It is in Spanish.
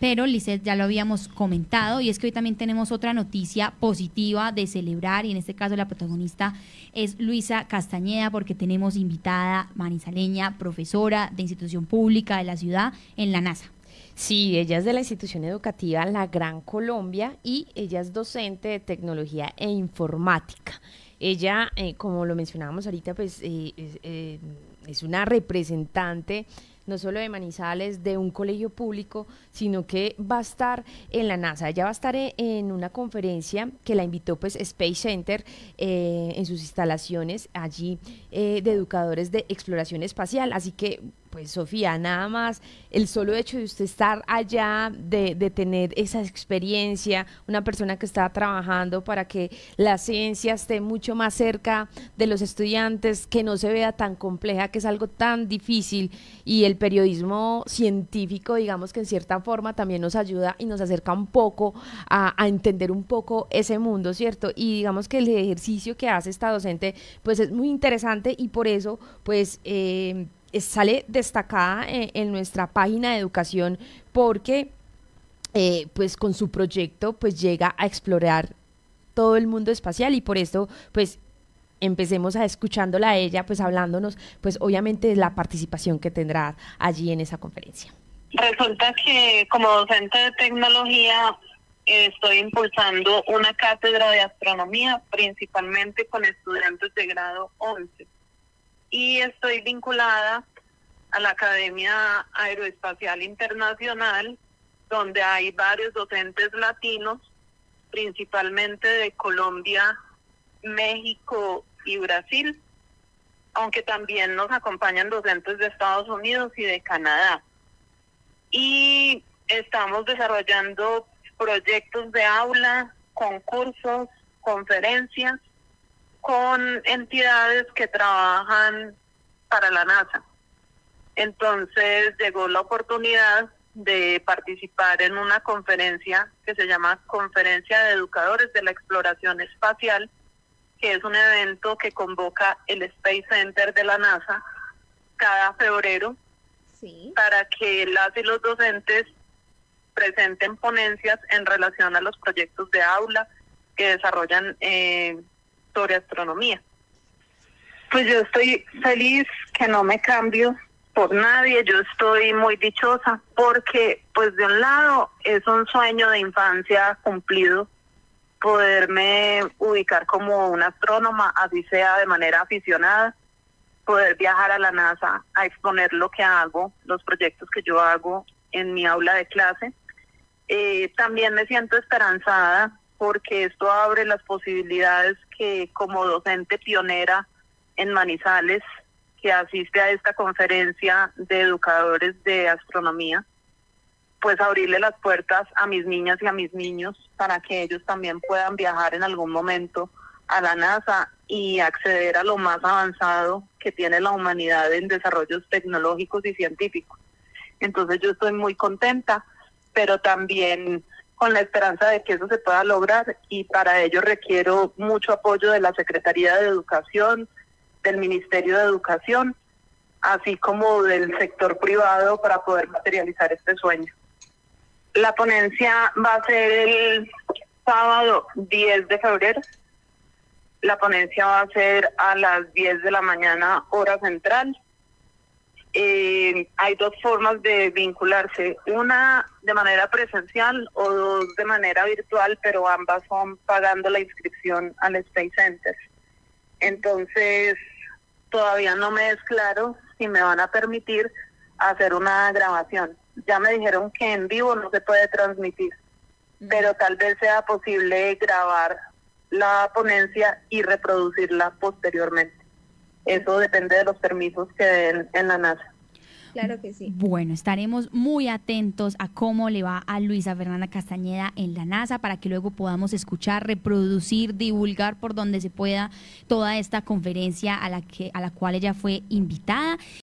Pero, Lisset, ya lo habíamos comentado y es que hoy también tenemos otra noticia positiva de celebrar y en este caso la protagonista es Luisa Castañeda porque tenemos invitada manizaleña, profesora de institución pública de la ciudad en la NASA. Sí, ella es de la institución educativa La Gran Colombia y ella es docente de tecnología e informática. Ella, eh, como lo mencionábamos ahorita, pues eh, eh, es una representante no solo de Manizales, de un colegio público, sino que va a estar en la NASA. Ella va a estar e, en una conferencia que la invitó pues Space Center en sus instalaciones allí de educadores de exploración espacial. Así que pues Sofía, nada más el solo hecho de usted estar allá, de, de, tener esa experiencia, una persona que está trabajando para que la ciencia esté mucho más cerca de los estudiantes, que no se vea tan compleja, que es algo tan difícil, y el periodismo científico, digamos que en cierta forma también nos ayuda y nos acerca un poco a, entender un poco ese mundo, ¿cierto? Y digamos que el ejercicio que hace esta docente, pues es muy interesante y por eso, pues... Eh, sale destacada eh, en, nuestra página de educación porque eh, pues con su proyecto pues llega a explorar todo el mundo espacial y por esto pues empecemos a escuchándola a ella pues hablándonos pues obviamente de la participación que tendrá allí en esa conferencia. Resulta que como docente de tecnología estoy impulsando una cátedra de astronomía principalmente con estudiantes de grado 11 y estoy vinculada a la Academia Aeroespacial Internacional, donde hay varios docentes latinos, principalmente de Colombia, México y Brasil, aunque también nos acompañan docentes de Estados Unidos y de Canadá. Y estamos desarrollando proyectos de aula, concursos, conferencias con entidades que trabajan para la NASA. Entonces llegó la oportunidad de participar en una conferencia que se llama Conferencia de Educadores de la Exploración Espacial, que es un evento que convoca el Space Center de la NASA cada febrero para que las y los docentes presenten ponencias en relación a los proyectos de aula que desarrollan eh, sobre astronomía. Pues yo estoy feliz que no me cambio por nadie, yo estoy muy dichosa porque pues de un lado es un sueño de infancia cumplido poderme ubicar como una astrónoma, así sea de manera aficionada, poder viajar a la NASA a exponer lo que hago, los proyectos que yo hago en mi aula de clase. Eh, también me siento esperanzada porque esto abre las posibilidades que como docente pionera en Manizales, que asiste a esta conferencia de educadores de astronomía, pues abrirle las puertas a mis niñas y a mis niños para que ellos también puedan viajar en algún momento a la NASA y acceder a lo más avanzado que tiene la humanidad en desarrollos tecnológicos y científicos. Entonces yo estoy muy contenta, pero también con la esperanza de que eso se pueda lograr y para ello requiero mucho apoyo de la Secretaría de Educación, del Ministerio de Educación, así como del sector privado para poder materializar este sueño. La ponencia va a ser el sábado 10 de febrero. La ponencia va a ser a las 10 de la mañana hora central eh, hay dos formas de vincularse, una de manera presencial o dos de manera virtual, pero ambas son pagando la inscripción al Space Center. Entonces, todavía no me es claro si me van a permitir hacer una grabación. Ya me dijeron que en vivo no se puede transmitir, pero tal vez sea posible grabar la ponencia y reproducirla posteriormente. Eso depende de los permisos que den en la NASA. Claro que sí. Bueno, estaremos muy atentos a cómo le va a Luisa Fernanda Castañeda en la NASA para que luego podamos escuchar, reproducir, divulgar por donde se pueda toda esta conferencia a la que a la cual ella fue invitada